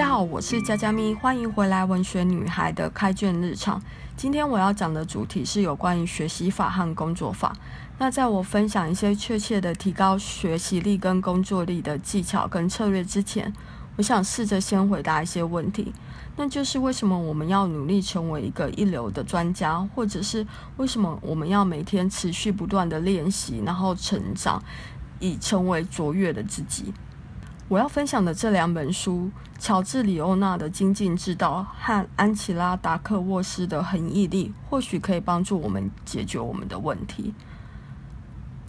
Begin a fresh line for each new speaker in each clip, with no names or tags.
大家好，我是佳佳咪，欢迎回来文学女孩的开卷日常。今天我要讲的主题是有关于学习法和工作法。那在我分享一些确切的提高学习力跟工作力的技巧跟策略之前，我想试着先回答一些问题。那就是为什么我们要努力成为一个一流的专家，或者是为什么我们要每天持续不断的练习，然后成长，以成为卓越的自己？我要分享的这两本书，乔治·里欧纳的《精进之道》和安琪拉·达克沃斯的《恒毅力》，或许可以帮助我们解决我们的问题。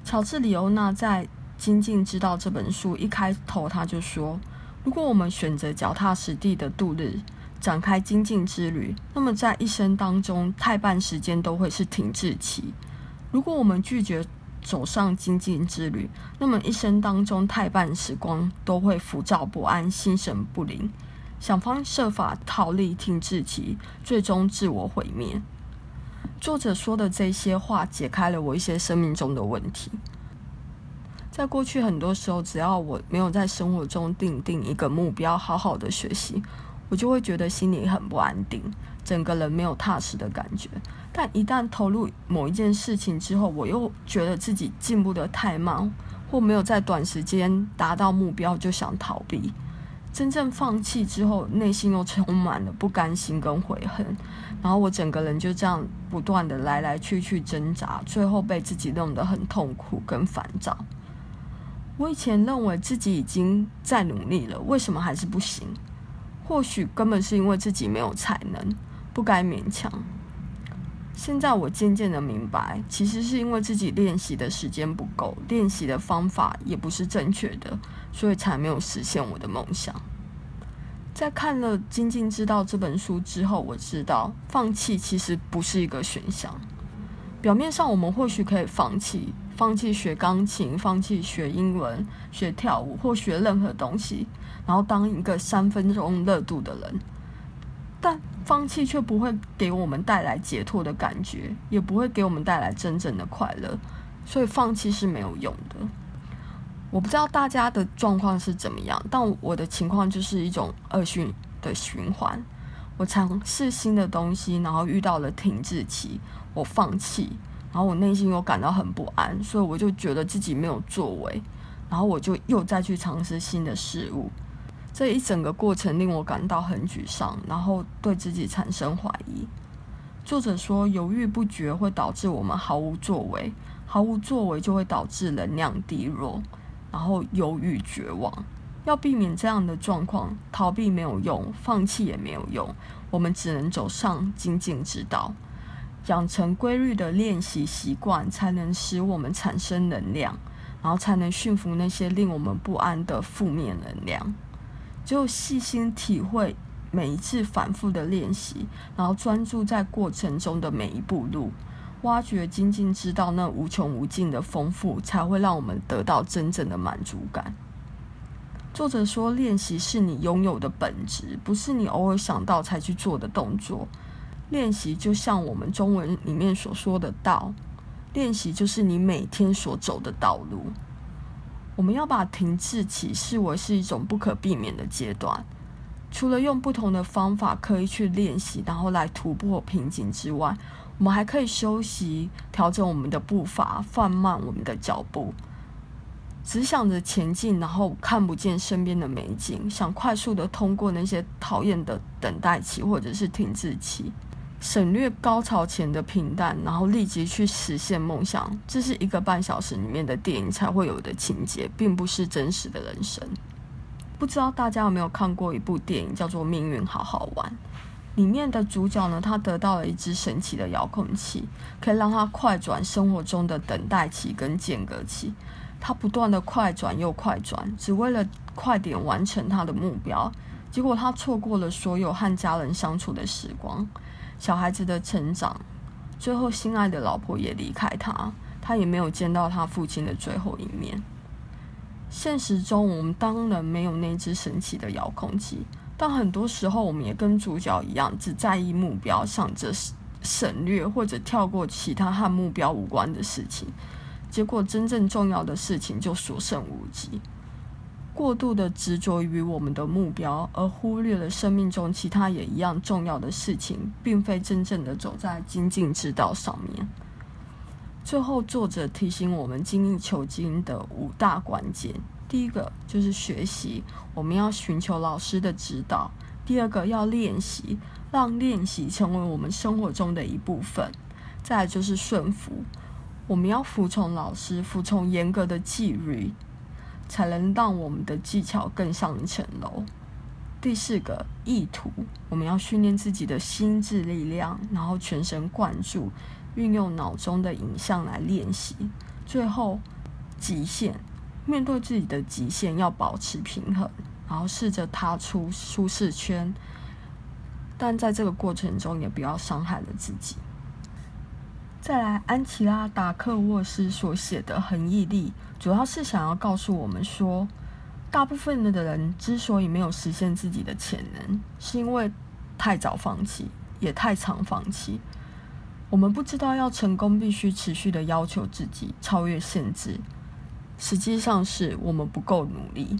乔治·里欧纳在《精进之道》这本书一开头，他就说：“如果我们选择脚踏实地的度日，展开精进之旅，那么在一生当中，太半时间都会是停滞期。如果我们拒绝，”走上精进之旅，那么一生当中太半时光都会浮躁不安、心神不宁，想方设法逃离停滞期，最终自我毁灭。作者说的这些话解开了我一些生命中的问题。在过去很多时候，只要我没有在生活中定定一个目标，好好的学习，我就会觉得心里很不安定，整个人没有踏实的感觉。但一旦投入某一件事情之后，我又觉得自己进步得太慢，或没有在短时间达到目标，就想逃避。真正放弃之后，内心又充满了不甘心跟悔恨，然后我整个人就这样不断地来来去去挣扎，最后被自己弄得很痛苦跟烦躁。我以前认为自己已经在努力了，为什么还是不行？或许根本是因为自己没有才能，不该勉强。现在我渐渐的明白，其实是因为自己练习的时间不够，练习的方法也不是正确的，所以才没有实现我的梦想。在看了《精进之道》这本书之后，我知道放弃其实不是一个选项。表面上我们或许可以放弃，放弃学钢琴，放弃学英文，学跳舞或学任何东西，然后当一个三分钟热度的人。但放弃却不会给我们带来解脱的感觉，也不会给我们带来真正的快乐，所以放弃是没有用的。我不知道大家的状况是怎么样，但我的情况就是一种恶性的循环。我尝试新的东西，然后遇到了停滞期，我放弃，然后我内心又感到很不安，所以我就觉得自己没有作为，然后我就又再去尝试新的事物。这一整个过程令我感到很沮丧，然后对自己产生怀疑。作者说，犹豫不决会导致我们毫无作为，毫无作为就会导致能量低落，然后忧郁绝望。要避免这样的状况，逃避没有用，放弃也没有用，我们只能走上精进之道，养成规律的练习习惯，才能使我们产生能量，然后才能驯服那些令我们不安的负面能量。只有细心体会每一次反复的练习，然后专注在过程中的每一步路，挖掘精进之道那无穷无尽的丰富，才会让我们得到真正的满足感。作者说，练习是你拥有的本质，不是你偶尔想到才去做的动作。练习就像我们中文里面所说的道，练习就是你每天所走的道路。我们要把停滞期视为是一种不可避免的阶段，除了用不同的方法刻意去练习，然后来突破瓶颈之外，我们还可以休息，调整我们的步伐，放慢我们的脚步，只想着前进，然后看不见身边的美景，想快速的通过那些讨厌的等待期或者是停滞期。省略高潮前的平淡，然后立即去实现梦想，这是一个半小时里面的电影才会有的情节，并不是真实的人生。不知道大家有没有看过一部电影，叫做《命运好好玩》。里面的主角呢，他得到了一只神奇的遥控器，可以让他快转生活中的等待期跟间隔期。他不断的快转又快转，只为了快点完成他的目标。结果他错过了所有和家人相处的时光。小孩子的成长，最后心爱的老婆也离开他，他也没有见到他父亲的最后一面。现实中，我们当然没有那只神奇的遥控器，但很多时候，我们也跟主角一样，只在意目标，想着省略或者跳过其他和目标无关的事情，结果真正重要的事情就所剩无几。过度的执着于我们的目标，而忽略了生命中其他也一样重要的事情，并非真正的走在精进之道上面。最后，作者提醒我们精益求精的五大关键：第一个就是学习，我们要寻求老师的指导；第二个要练习，让练习成为我们生活中的一部分；再就是顺服，我们要服从老师，服从严格的纪律，才能让我们的技巧更上一层楼。第四个意图，我们要训练自己的心智力量，然后全神贯注。运用脑中的影像来练习，最后极限，面对自己的极限要保持平衡，然后试着踏出舒适圈，但在这个过程中也不要伤害了自己。再来，安琪拉·达克沃斯所写的恒毅力，主要是想要告诉我们说，大部分的人之所以没有实现自己的潜能，是因为太早放弃，也太常放弃。我们不知道要成功必须持续的要求自己，超越限制，实际上是我们不够努力。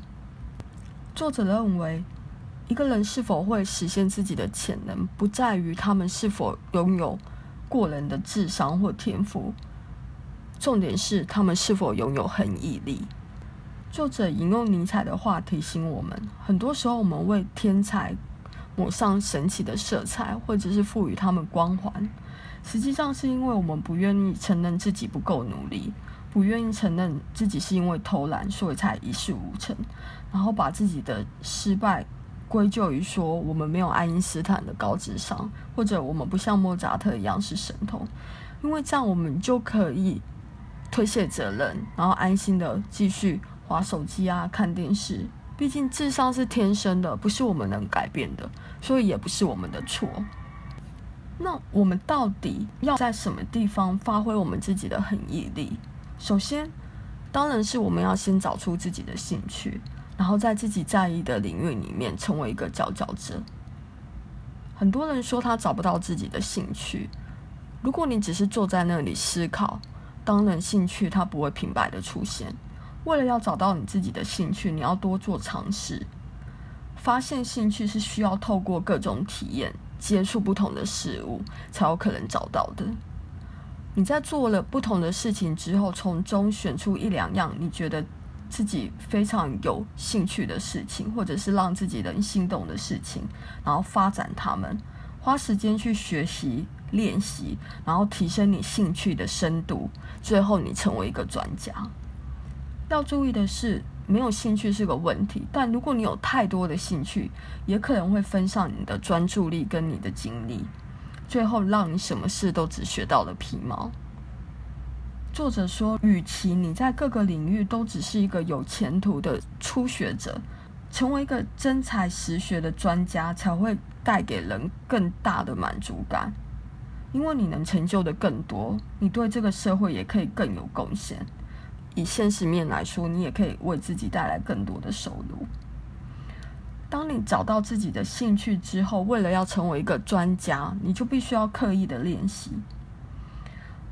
作者认为，一个人是否会实现自己的潜能，不在于他们是否拥有过人的智商或天赋，重点是他们是否拥有恒毅力。作者引用尼采的话提醒我们：很多时候，我们为天才抹上神奇的色彩，或者是赋予他们光环。实际上是因为我们不愿意承认自己不够努力，不愿意承认自己是因为偷懒，所以才一事无成，然后把自己的失败归咎于说我们没有爱因斯坦的高智商，或者我们不像莫扎特一样是神童，因为这样我们就可以推卸责任，然后安心的继续划手机啊、看电视。毕竟智商是天生的，不是我们能改变的，所以也不是我们的错。那我们到底要在什么地方发挥我们自己的恒毅力？首先，当然是我们要先找出自己的兴趣，然后在自己在意的领域里面成为一个佼佼者。很多人说他找不到自己的兴趣，如果你只是坐在那里思考，当然兴趣它不会平白的出现。为了要找到你自己的兴趣，你要多做尝试。发现兴趣是需要透过各种体验。接触不同的事物，才有可能找到的。你在做了不同的事情之后，从中选出一两样你觉得自己非常有兴趣的事情，或者是让自己人心动的事情，然后发展他们，花时间去学习、练习，然后提升你兴趣的深度，最后你成为一个专家。要注意的是，没有兴趣是个问题，但如果你有太多的兴趣，也可能会分散你的专注力跟你的精力，最后让你什么事都只学到了皮毛。作者说，与其你在各个领域都只是一个有前途的初学者，成为一个真才实学的专家，才会带给人更大的满足感，因为你能成就的更多，你对这个社会也可以更有贡献。以现实面来说，你也可以为自己带来更多的收入。当你找到自己的兴趣之后，为了要成为一个专家，你就必须要刻意的练习。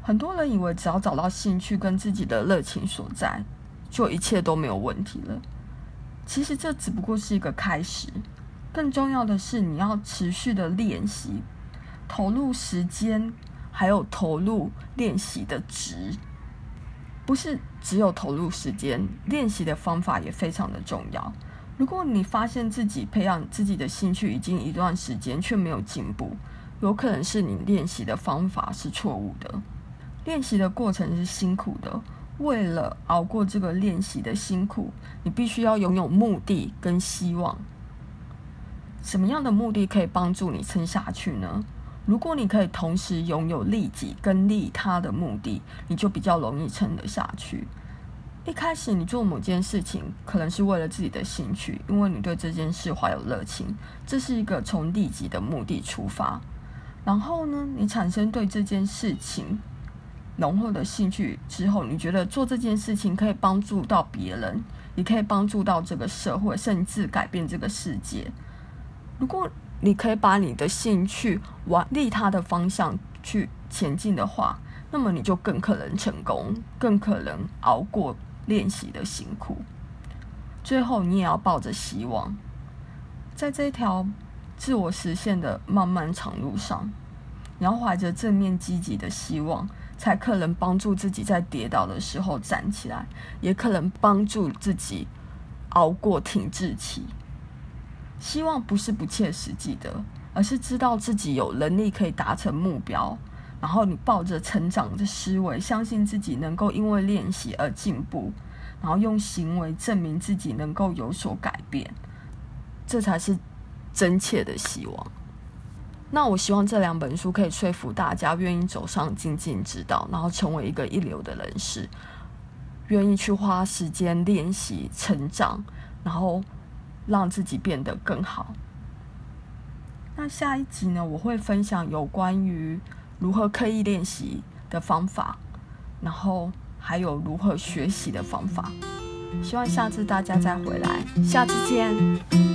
很多人以为只要找到兴趣跟自己的热情所在，就一切都没有问题了。其实这只不过是一个开始，更重要的是你要持续的练习，投入时间，还有投入练习的值。不是只有投入时间，练习的方法也非常的重要。如果你发现自己培养自己的兴趣已经一段时间却没有进步，有可能是你练习的方法是错误的。练习的过程是辛苦的，为了熬过这个练习的辛苦，你必须要拥有目的跟希望。什么样的目的可以帮助你撑下去呢？如果你可以同时拥有利己跟利他的目的，你就比较容易撑得下去。一开始你做某件事情，可能是为了自己的兴趣，因为你对这件事怀有热情，这是一个从利己的目的出发。然后呢，你产生对这件事情浓厚的兴趣之后，你觉得做这件事情可以帮助到别人，也可以帮助到这个社会，甚至改变这个世界。如果你可以把你的兴趣往利他的方向去前进的话，那么你就更可能成功，更可能熬过练习的辛苦。最后你也要抱着希望，在这条自我实现的漫漫长路上，你要怀着正面积极的希望，才可能帮助自己在跌倒的时候站起来，也可能帮助自己熬过停滞期。希望不是不切实际的，而是知道自己有能力可以达成目标，然后你抱着成长的思维，相信自己能够因为练习而进步，然后用行为证明自己能够有所改变，这才是真切的希望。那我希望这两本书可以说服大家，愿意走上精进之道，然后成为一个一流的人士，愿意去花时间练习成长，然后。让自己变得更好。那下一集呢，我会分享有关于如何刻意练习的方法，然后还有如何学习的方法。希望下次大家再回来，下次见。